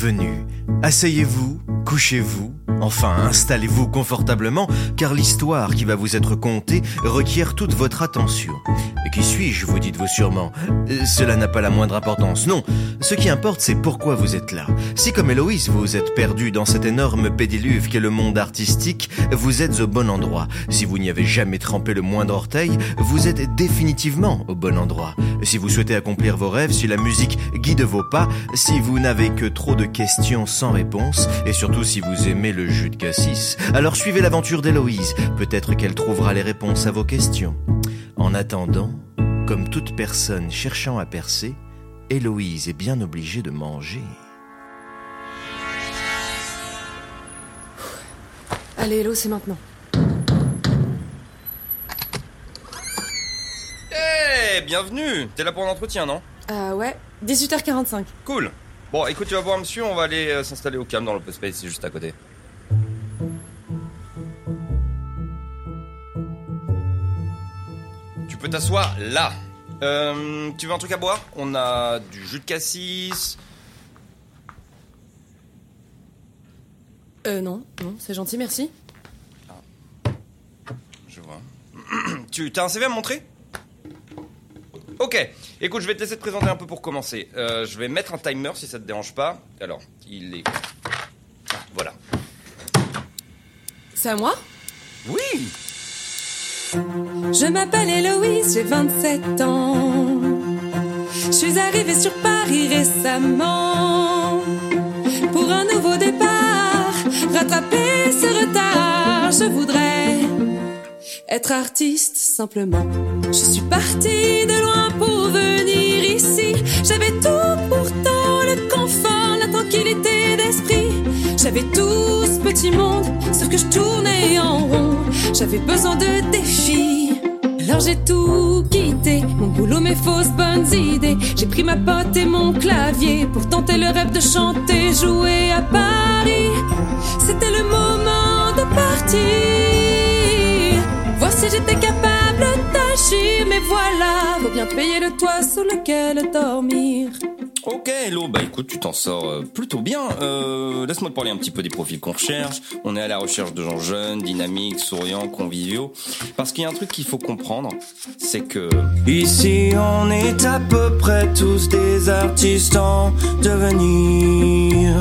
Bienvenue. Asseyez-vous, couchez-vous, enfin installez-vous confortablement, car l'histoire qui va vous être contée requiert toute votre attention. Qui suis-je, vous dites-vous sûrement? Euh, Cela n'a pas la moindre importance. Non, ce qui importe, c'est pourquoi vous êtes là. Si comme Héloïse, vous êtes perdu dans cet énorme pédiluve qu'est le monde artistique, vous êtes au bon endroit. Si vous n'y avez jamais trempé le moindre orteil, vous êtes définitivement au bon endroit. Si vous souhaitez accomplir vos rêves, si la musique guide vos pas, si vous n'avez que trop de questions sans réponse, et surtout si vous aimez le jus de cassis, alors suivez l'aventure d'Héloïse. Peut-être qu'elle trouvera les réponses à vos questions. En attendant, comme toute personne cherchant à percer, Héloïse est bien obligée de manger. Allez, Hello, c'est maintenant. Eh, bienvenue T'es là pour l'entretien, non? Ah ouais, 18h45. Cool Bon, écoute, tu vas voir monsieur, on va aller euh, s'installer au calme dans l'open space, c'est juste à côté. Tu peux t'asseoir là. Euh, tu veux un truc à boire? On a du jus de cassis. Euh, non, non, c'est gentil, merci. Je vois. tu t'as un CV à me montrer? Ok. Écoute, je vais te laisser te présenter un peu pour commencer. Euh, je vais mettre un timer si ça te dérange pas. Alors, il est. Ah, voilà. C'est à moi? Oui Je m'appelle Héloïse, j'ai 27 ans. Je suis arrivée sur Paris récemment. Pour un nouveau départ, rattraper ce retard, je voudrais être artiste simplement. Je suis partie de loin pour venir ici. J'avais tout pourtant le confort, la tranquillité d'esprit. J'avais tout ce petit monde, sauf que je tournais en rond. J'avais besoin de défis. Alors j'ai tout quitté, mon boulot, mes fausses bonnes idées. J'ai pris ma pote et mon clavier pour tenter le rêve de chanter, jouer à Paris. C'était le moment de partir. J'étais capable d'agir, mais voilà, faut bien payer le toit sous lequel dormir. Ok, hello, bah écoute, tu t'en sors euh, plutôt bien. Euh, Laisse-moi te parler un petit peu des profils qu'on recherche. On est à la recherche de gens jeunes, dynamiques, souriants, conviviaux. Parce qu'il y a un truc qu'il faut comprendre, c'est que... Ici on est à peu près tous des artistes en devenir.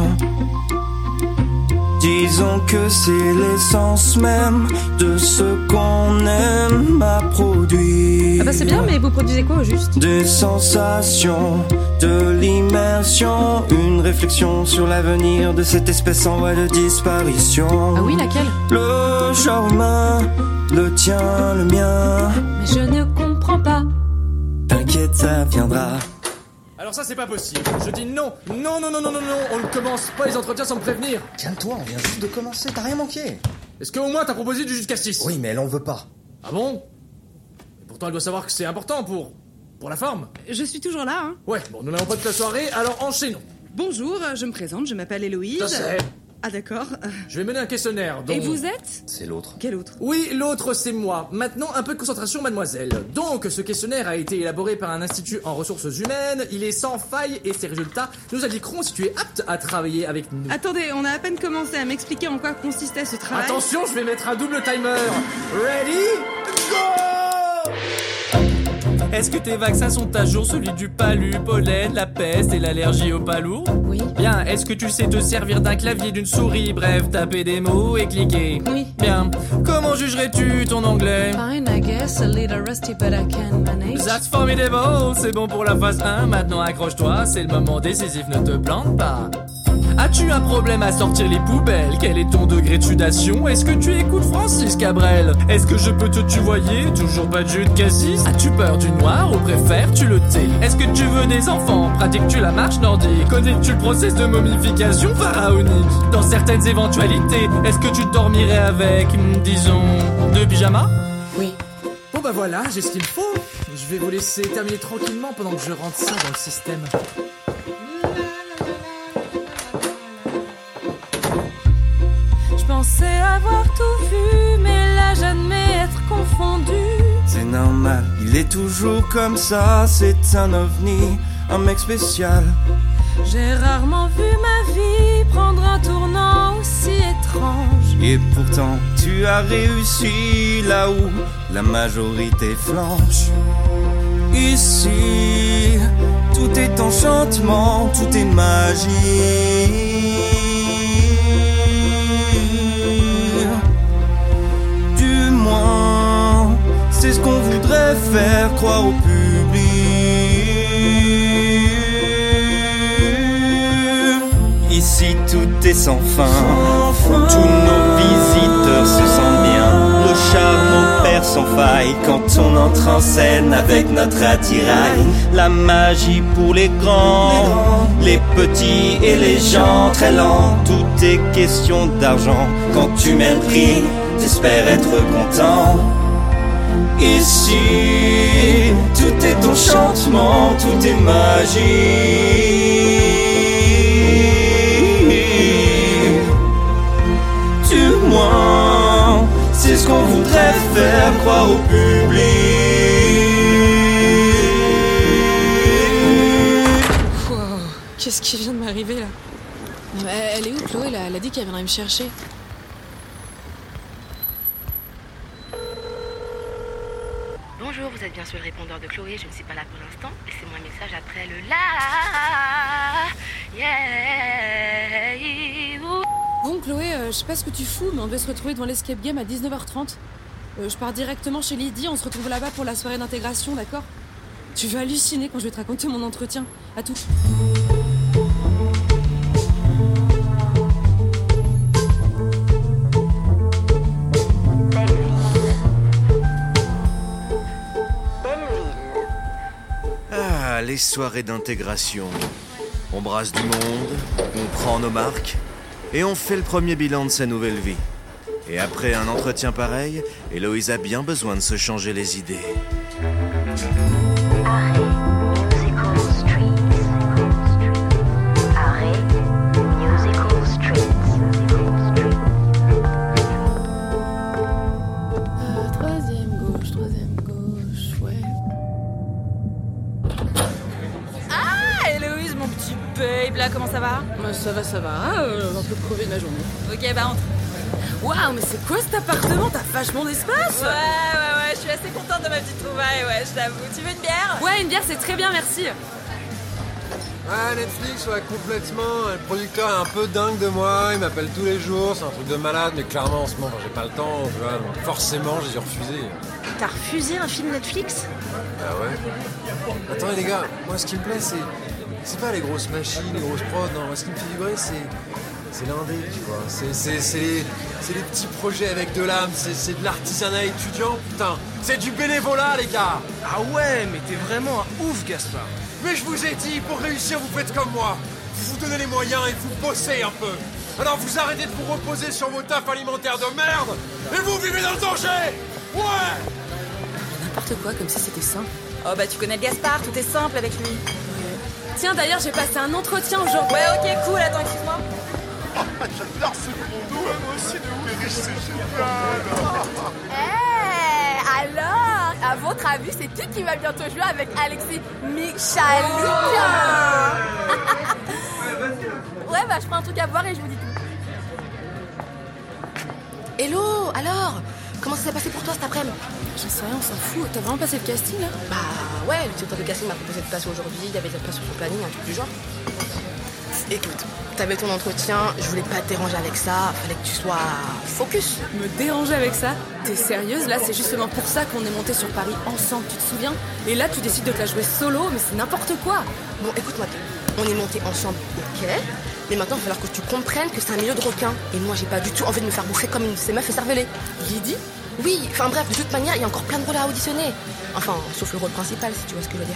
Disons que c'est l'essence même de ce qu'on aime à produire. Ah bah c'est bien, mais vous produisez quoi au juste? Des sensations, de l'immersion, une réflexion sur l'avenir de cette espèce en voie de disparition. Ah oui, laquelle? Le genre humain, le tien, le mien. Mais je ne comprends pas. T'inquiète, ça viendra. Alors ça c'est pas possible. Je dis non, non, non, non, non, non, non, on ne commence pas les entretiens sans me prévenir. Calme-toi, on vient juste de commencer, t'as rien manqué. Est-ce qu'au moins t'as proposé du jus de cassis? Oui, mais elle en veut pas. Ah bon? Et pourtant elle doit savoir que c'est important pour... pour la forme. Je suis toujours là. Hein. Ouais, bon, nous n'avons pas toute la soirée, alors enchaînons. Bonjour, je me présente, je m'appelle Héloïse. Je sais. Ah d'accord. Je vais mener un questionnaire, donc... Et vous êtes C'est l'autre. Quel autre Oui, l'autre c'est moi. Maintenant, un peu de concentration, mademoiselle. Donc, ce questionnaire a été élaboré par un institut en ressources humaines. Il est sans faille et ses résultats nous indiqueront si tu es apte à travailler avec nous. Attendez, on a à peine commencé à m'expliquer en quoi consistait ce travail. Attention, je vais mettre un double timer. Ready Go Est-ce que tes vaccins sont à jour? Celui du palu, pollen, la peste et l'allergie au palourd Oui. Bien, est-ce que tu sais te servir d'un clavier, d'une souris? Bref, taper des mots et cliquer. Oui. Bien, comment jugerais-tu ton anglais? Fine, I guess, a little rusty, but I can manage. That's formidable, c'est bon pour la phase 1, maintenant accroche-toi, c'est le moment décisif, ne te plante pas. As-tu un problème à sortir les poubelles? Quel est ton degré de sudation? Est-ce que tu écoutes Francis Cabrel? Est-ce que je peux te tutoyer? Toujours pas de jus de cassis? As-tu peur du noir ou préfères-tu le thé? Est-ce que tu veux des enfants? Pratiques-tu la marche nordique? Connais-tu le process de momification pharaonique? Dans certaines éventualités, est-ce que tu dormirais avec, hmm, disons, deux pyjamas? Oui. Bon bah voilà, j'ai ce qu'il faut. Je vais vous laisser terminer tranquillement pendant que je rentre ça dans le système. Pensais avoir tout vu, mais là j'admets être confondu. C'est normal, il est toujours comme ça, c'est un ovni, un mec spécial. J'ai rarement vu ma vie prendre un tournant aussi étrange. Et pourtant, tu as réussi là où la majorité flanche. Ici, tout est enchantement, tout est magie. Croire au public. Ici tout est sans fin. Tous nos visiteurs se sentent bien. Le charme opère sans faille quand on entre en scène avec notre attirail. La magie pour les grands, les petits et les gens très lents. Tout est question d'argent. Quand tu mets le prix, t'espères être content. Ici, tout est enchantement, tout est magie. Du moins, c'est ce qu'on voudrait faire croire au public. Wow, qu'est-ce qui vient de m'arriver là? Elle elle est où Chloé? Là Elle a dit qu'elle viendrait me chercher. Bonjour, vous êtes bien sur le répondeur de Chloé, je ne suis pas là pour l'instant. Laissez-moi un message après le la. Yeah. Bon Chloé, euh, je sais pas ce que tu fous, mais on devait se retrouver devant l'escape game à 19h30. Euh, je pars directement chez Lydie, on se retrouve là-bas pour la soirée d'intégration, d'accord? Tu vas halluciner quand je vais te raconter mon entretien. À tout. Les soirées d'intégration. On brasse du monde, on prend nos marques, et on fait le premier bilan de sa nouvelle vie. Et après un entretien pareil, Héloïse a bien besoin de se changer les idées. Bah, ça va, ça va, euh, un peu crevé de ma journée. Ok, bah entre. Waouh, mais c'est quoi cet appartement? T'as vachement d'espace Ouais, ouais, ouais, je suis assez contente de ma petite trouvaille, ouais, je t'avoue. Tu veux une bière? Ouais, une bière, c'est très bien, merci. Ah, Netflix, ouais, complètement. Le producteur est un peu dingue de moi. Il m'appelle tous les jours. C'est un truc de malade, mais clairement, en ce moment, j'ai pas le temps. Tu vois, donc forcément, j'ai dû refuser. T'as refusé un film Netflix? Ah ouais Attendez, les gars, moi, ce qui me plaît, c'est. C'est pas les grosses machines, les grosses prods. Non, ce qui me fait vibrer, c'est. C'est l'indé, tu vois. C'est, c'est, c'est les, c'est les petits projets avec de l'âme. C'est, c'est de l'artisanat étudiant, putain. C'est du bénévolat, les gars. Ah ouais, mais t'es vraiment un ouf, Gaspard. Mais je vous ai dit, pour réussir, vous faites comme moi. Vous vous donnez les moyens et vous bossez un peu. Alors vous arrêtez de vous reposer sur vos tafs alimentaires de merde et vous vivez dans le danger Ouais N'importe quoi, comme si c'était simple. Oh, bah tu connais le Gaspard, tout est simple avec lui. Tiens, d'ailleurs, j'ai passé un entretien aujourd'hui. Ouais, ok, cool, attends, excuse-moi. J'adore ce commando, moi aussi, de Périch, c'est génial. Eh, alors, à votre avis, c'est qui qui va bientôt jouer avec Alexis Michalik? Ouais, bah je prends un truc à boire et je vous dis tout. Hello, alors Comment ça s'est passé pour toi cet après-midi? J'en sais rien, on s'en fout. T'as vraiment passé le casting là? Bah ouais, le directeur de casting m'a proposé de passer aujourd'hui, il y avait des places sur son planning, un truc du genre. Écoute, t'avais ton entretien, je voulais pas te déranger avec ça, fallait que tu sois focus. Me déranger avec ça? T'es sérieuse? Là, c'est justement pour ça qu'on est monté sur Paris ensemble, tu te souviens? Et là, tu décides de te la jouer solo, mais c'est n'importe quoi Bon, écoute-moi, on est monté ensemble, ok mais maintenant, il va falloir que tu comprennes que c'est un milieu de requins. Et moi, j'ai pas du tout envie de me faire bouffer comme une de ces meufs écervelées. Lydie? Oui, enfin bref, de toute manière, il y a encore plein de rôles à auditionner. Enfin, sauf le rôle principal, si tu vois ce que je veux dire.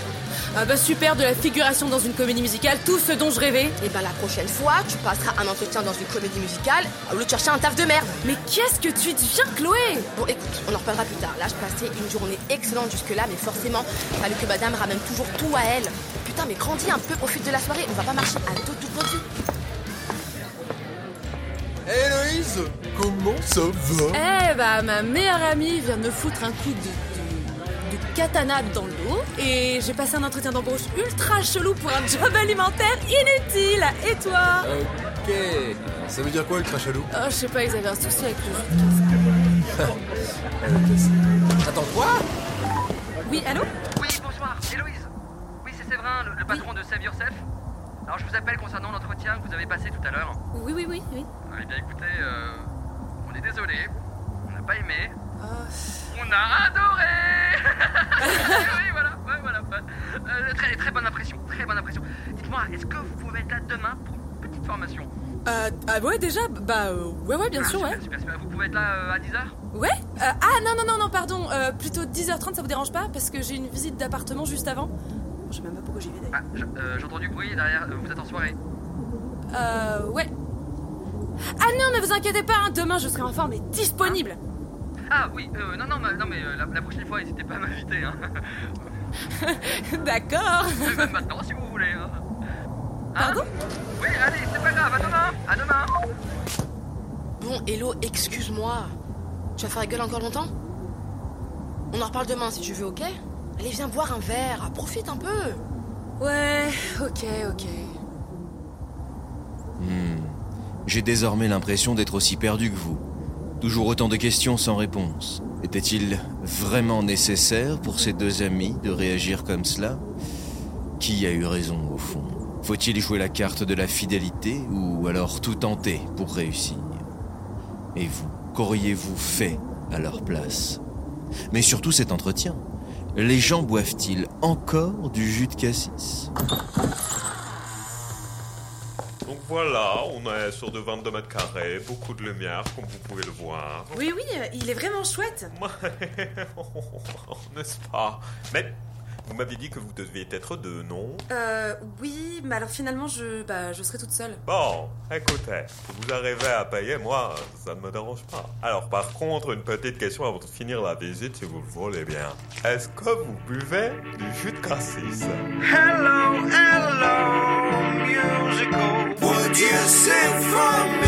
Ah bah super, de la figuration dans une comédie musicale, tout ce dont je rêvais. Et bah la prochaine fois, tu passeras un entretien dans une comédie musicale au lieu de chercher un taf de merde. Mais qu'est-ce que tu deviens, Chloé Bon, écoute, on en reparlera plus tard. Là, je passais une journée excellente jusque-là, mais forcément, fallait que madame ramène toujours tout à elle. Putain, mais grandis un peu, profite de la soirée, on va pas marcher à dos toute notre vie. Héloïse, comment ça va? Eh bah, ma meilleure amie vient de me foutre un coup de, de, de katana dans le dos et j'ai passé un entretien d'embauche ultra chelou pour un job alimentaire inutile. Et toi? Ok. Ça veut dire quoi le crachalou Oh, je sais pas, ils avaient un souci avec le Attends, quoi? Oui, allô? Oui, bonsoir, Héloïse. Oui, c'est Séverin, le, le patron de Save Yourself. Alors, je vous appelle concernant l'entretien que vous avez passé tout à l'heure. Oui, oui, oui, oui. Eh bien, écoutez, euh, on est désolé. On n'a pas aimé. Ah. On a adoré Oui, voilà, ouais, voilà. Euh, très, très bonne impression, très bonne impression. Dites-moi, est-ce que vous pouvez être là demain pour une petite formation Euh, ah ouais, déjà Bah, euh, ouais, ouais, bien Ah, sûr, super, ouais. Super, super. Vous pouvez être là euh, à 10h Ouais Euh, Ah, non, non, non, non, pardon. Euh, plutôt 10h30, ça vous dérange pas Parce que j'ai une visite d'appartement juste avant. Je sais même pas pourquoi j'y vais d'ailleurs. Ah, je- J'ai entendu bruit derrière, vous êtes en soirée. Euh, ouais. Ah non, mais vous inquiétez pas, hein, demain je serai en forme et disponible. Ah oui, euh, non, non, mais, non, mais euh, la, la prochaine fois, n'hésitez pas à m'inviter. Hein. D'accord. Et Même maintenant, si vous voulez. Hein. Pardon? Oui, allez, c'est pas grave, à demain, à demain. Bon, Hello, excuse-moi. Tu vas faire la gueule encore longtemps? On en reparle demain si tu veux, ok? Allez, viens boire un verre, profite un peu. Ouais, ok, ok. J'ai désormais l'impression d'être aussi perdu que vous. Toujours autant de questions sans réponse. Était-il vraiment nécessaire pour ces deux amis de réagir comme cela? Qui a eu raison au fond? Faut-il jouer la carte de la fidélité ou alors tout tenter pour réussir? Et vous, qu'auriez-vous fait à leur place? Mais surtout cet entretien. Les gens boivent-ils encore du jus de cassis? Voilà, on est sur de 22 mètres carrés, beaucoup de lumière, comme vous pouvez le voir. Oui, oui, euh, il est vraiment chouette. N'est-ce pas? Mais vous m'aviez dit que vous deviez être deux, non Euh, oui, mais alors finalement, je, bah, je serai toute seule. Bon, écoutez, si vous arrivez à payer, moi, ça ne me dérange pas. Alors par contre, une petite question avant de finir la visite, si vous le voulez bien. Est-ce que vous buvez du jus de cassis? Hello, hello, musical. Would you sing for